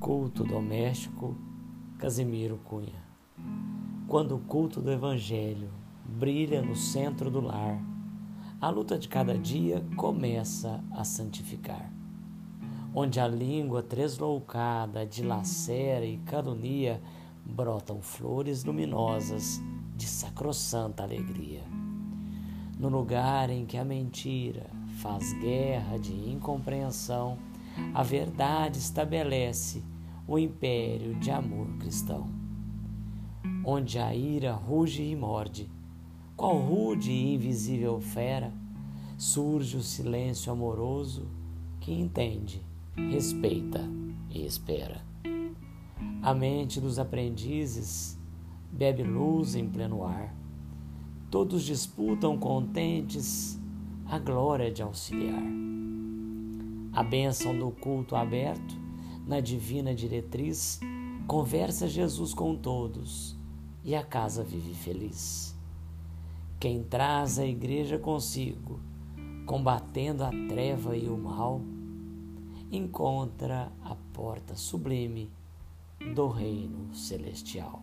Culto doméstico, Casimiro Cunha. Quando o culto do Evangelho brilha no centro do lar, a luta de cada dia começa a santificar. Onde a língua tresloucada de lacera e calunia brotam flores luminosas de sacrossanta alegria. No lugar em que a mentira faz guerra de incompreensão, a verdade estabelece o império de amor cristão. Onde a ira ruge e morde, qual rude e invisível fera, surge o silêncio amoroso que entende, respeita e espera. A mente dos aprendizes bebe luz em pleno ar. Todos disputam contentes a glória de auxiliar. A bênção do culto aberto, na divina diretriz, conversa Jesus com todos e a casa vive feliz. Quem traz a igreja consigo, combatendo a treva e o mal, encontra a porta sublime do reino celestial.